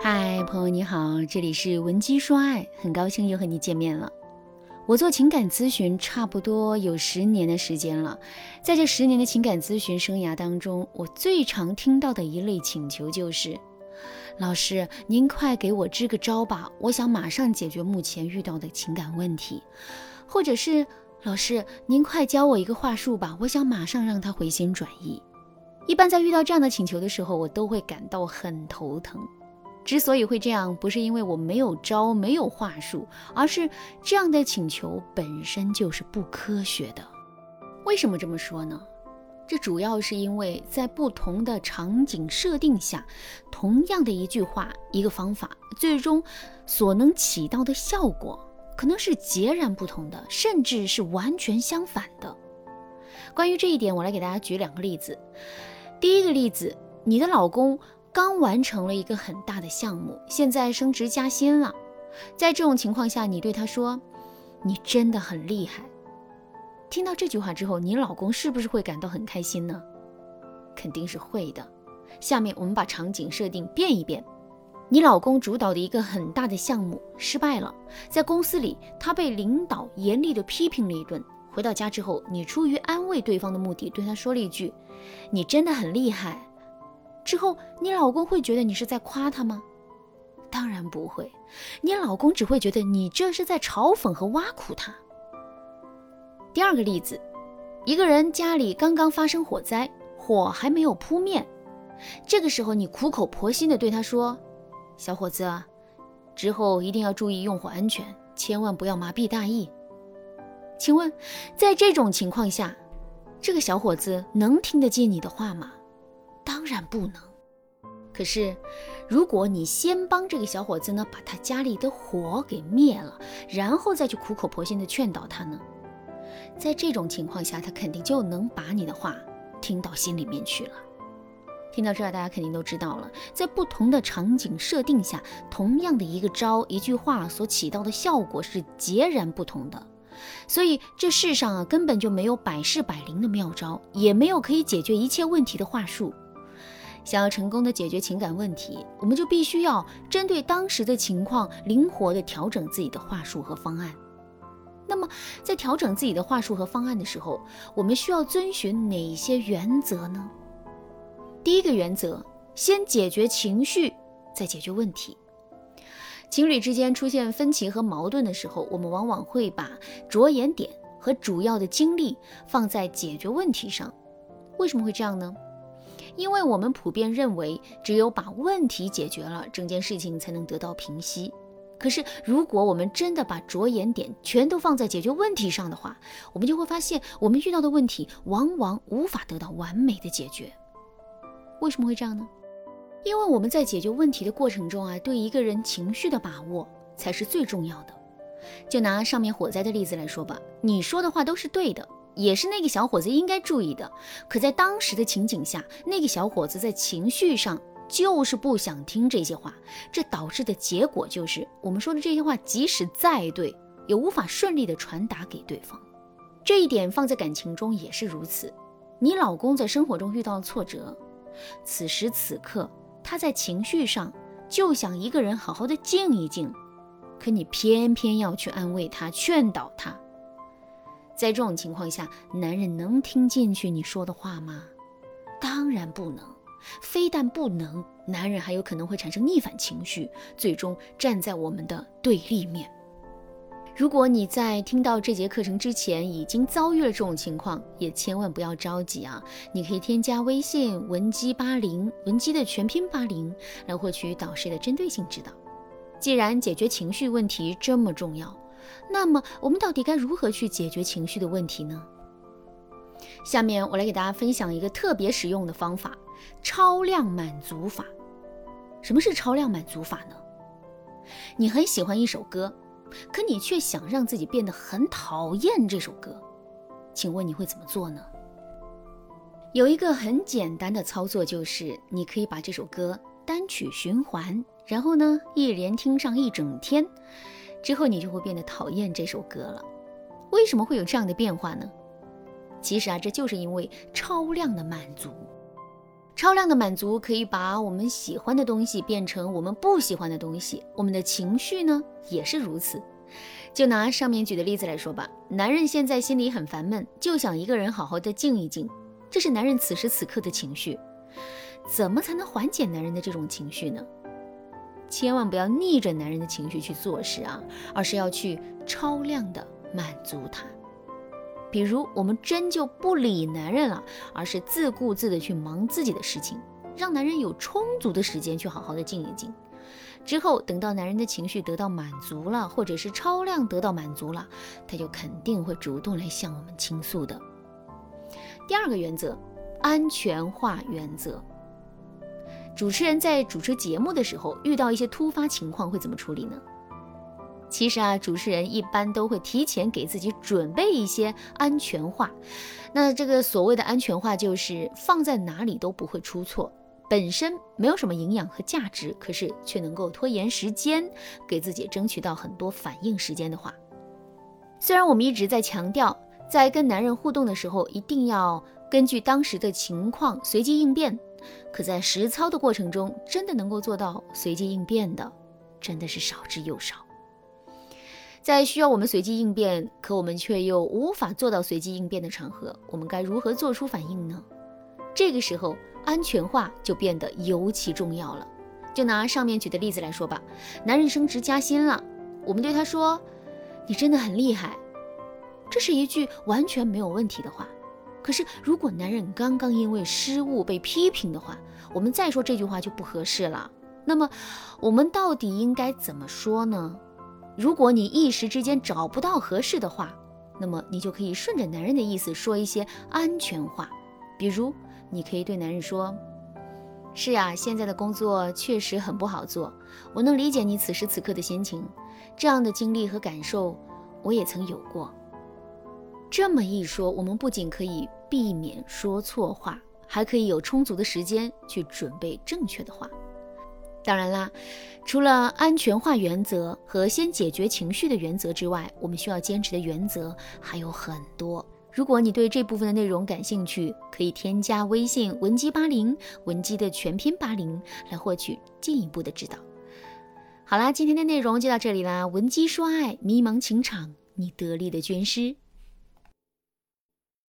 嗨，朋友你好，这里是文姬说爱，很高兴又和你见面了。我做情感咨询差不多有十年的时间了，在这十年的情感咨询生涯当中，我最常听到的一类请求就是：老师，您快给我支个招吧，我想马上解决目前遇到的情感问题；或者是老师，您快教我一个话术吧，我想马上让他回心转意。一般在遇到这样的请求的时候，我都会感到很头疼。之所以会这样，不是因为我没有招、没有话术，而是这样的请求本身就是不科学的。为什么这么说呢？这主要是因为在不同的场景设定下，同样的一句话、一个方法，最终所能起到的效果可能是截然不同的，甚至是完全相反的。关于这一点，我来给大家举两个例子。第一个例子，你的老公。刚完成了一个很大的项目，现在升职加薪了。在这种情况下，你对他说：“你真的很厉害。”听到这句话之后，你老公是不是会感到很开心呢？肯定是会的。下面我们把场景设定变一变：你老公主导的一个很大的项目失败了，在公司里他被领导严厉地批评了一顿。回到家之后，你出于安慰对方的目的，对他说了一句：“你真的很厉害。”之后，你老公会觉得你是在夸他吗？当然不会，你老公只会觉得你这是在嘲讽和挖苦他。第二个例子，一个人家里刚刚发生火灾，火还没有扑灭，这个时候你苦口婆心的对他说：“小伙子，之后一定要注意用火安全，千万不要麻痹大意。”请问，在这种情况下，这个小伙子能听得进你的话吗？当然不能。可是，如果你先帮这个小伙子呢，把他家里的火给灭了，然后再去苦口婆心的劝导他呢，在这种情况下，他肯定就能把你的话听到心里面去了。听到这儿，大家肯定都知道了，在不同的场景设定下，同样的一个招、一句话所起到的效果是截然不同的。所以，这世上啊，根本就没有百试百灵的妙招，也没有可以解决一切问题的话术。想要成功的解决情感问题，我们就必须要针对当时的情况，灵活的调整自己的话术和方案。那么，在调整自己的话术和方案的时候，我们需要遵循哪些原则呢？第一个原则，先解决情绪，再解决问题。情侣之间出现分歧和矛盾的时候，我们往往会把着眼点和主要的精力放在解决问题上。为什么会这样呢？因为我们普遍认为，只有把问题解决了，整件事情才能得到平息。可是，如果我们真的把着眼点全都放在解决问题上的话，我们就会发现，我们遇到的问题往往无法得到完美的解决。为什么会这样呢？因为我们在解决问题的过程中啊，对一个人情绪的把握才是最重要的。就拿上面火灾的例子来说吧，你说的话都是对的。也是那个小伙子应该注意的，可在当时的情景下，那个小伙子在情绪上就是不想听这些话，这导致的结果就是我们说的这些话，即使再对，也无法顺利的传达给对方。这一点放在感情中也是如此。你老公在生活中遇到了挫折，此时此刻他在情绪上就想一个人好好的静一静，可你偏偏要去安慰他、劝导他。在这种情况下，男人能听进去你说的话吗？当然不能。非但不能，男人还有可能会产生逆反情绪，最终站在我们的对立面。如果你在听到这节课程之前已经遭遇了这种情况，也千万不要着急啊！你可以添加微信文姬八零，文姬的全拼八零，来获取导师的针对性指导。既然解决情绪问题这么重要。那么，我们到底该如何去解决情绪的问题呢？下面我来给大家分享一个特别实用的方法——超量满足法。什么是超量满足法呢？你很喜欢一首歌，可你却想让自己变得很讨厌这首歌，请问你会怎么做呢？有一个很简单的操作，就是你可以把这首歌单曲循环，然后呢，一连听上一整天。之后你就会变得讨厌这首歌了。为什么会有这样的变化呢？其实啊，这就是因为超量的满足。超量的满足可以把我们喜欢的东西变成我们不喜欢的东西，我们的情绪呢也是如此。就拿上面举的例子来说吧，男人现在心里很烦闷，就想一个人好好的静一静，这是男人此时此刻的情绪。怎么才能缓解男人的这种情绪呢？千万不要逆着男人的情绪去做事啊，而是要去超量的满足他。比如，我们真就不理男人了，而是自顾自的去忙自己的事情，让男人有充足的时间去好好的静一静。之后，等到男人的情绪得到满足了，或者是超量得到满足了，他就肯定会主动来向我们倾诉的。第二个原则，安全化原则。主持人在主持节目的时候，遇到一些突发情况会怎么处理呢？其实啊，主持人一般都会提前给自己准备一些安全话。那这个所谓的安全话，就是放在哪里都不会出错，本身没有什么营养和价值，可是却能够拖延时间，给自己争取到很多反应时间的话。虽然我们一直在强调，在跟男人互动的时候，一定要根据当时的情况随机应变。可在实操的过程中，真的能够做到随机应变的，真的是少之又少。在需要我们随机应变，可我们却又无法做到随机应变的场合，我们该如何做出反应呢？这个时候，安全化就变得尤其重要了。就拿上面举的例子来说吧，男人升职加薪了，我们对他说：“你真的很厉害。”这是一句完全没有问题的话。可是，如果男人刚刚因为失误被批评的话，我们再说这句话就不合适了。那么，我们到底应该怎么说呢？如果你一时之间找不到合适的话，那么你就可以顺着男人的意思说一些安全话。比如，你可以对男人说：“是呀，现在的工作确实很不好做，我能理解你此时此刻的心情。这样的经历和感受，我也曾有过。”这么一说，我们不仅可以避免说错话，还可以有充足的时间去准备正确的话。当然啦，除了安全化原则和先解决情绪的原则之外，我们需要坚持的原则还有很多。如果你对这部分的内容感兴趣，可以添加微信文姬八零，文姬的全拼八零，来获取进一步的指导。好啦，今天的内容就到这里啦。文姬说爱，迷茫情场，你得力的军师。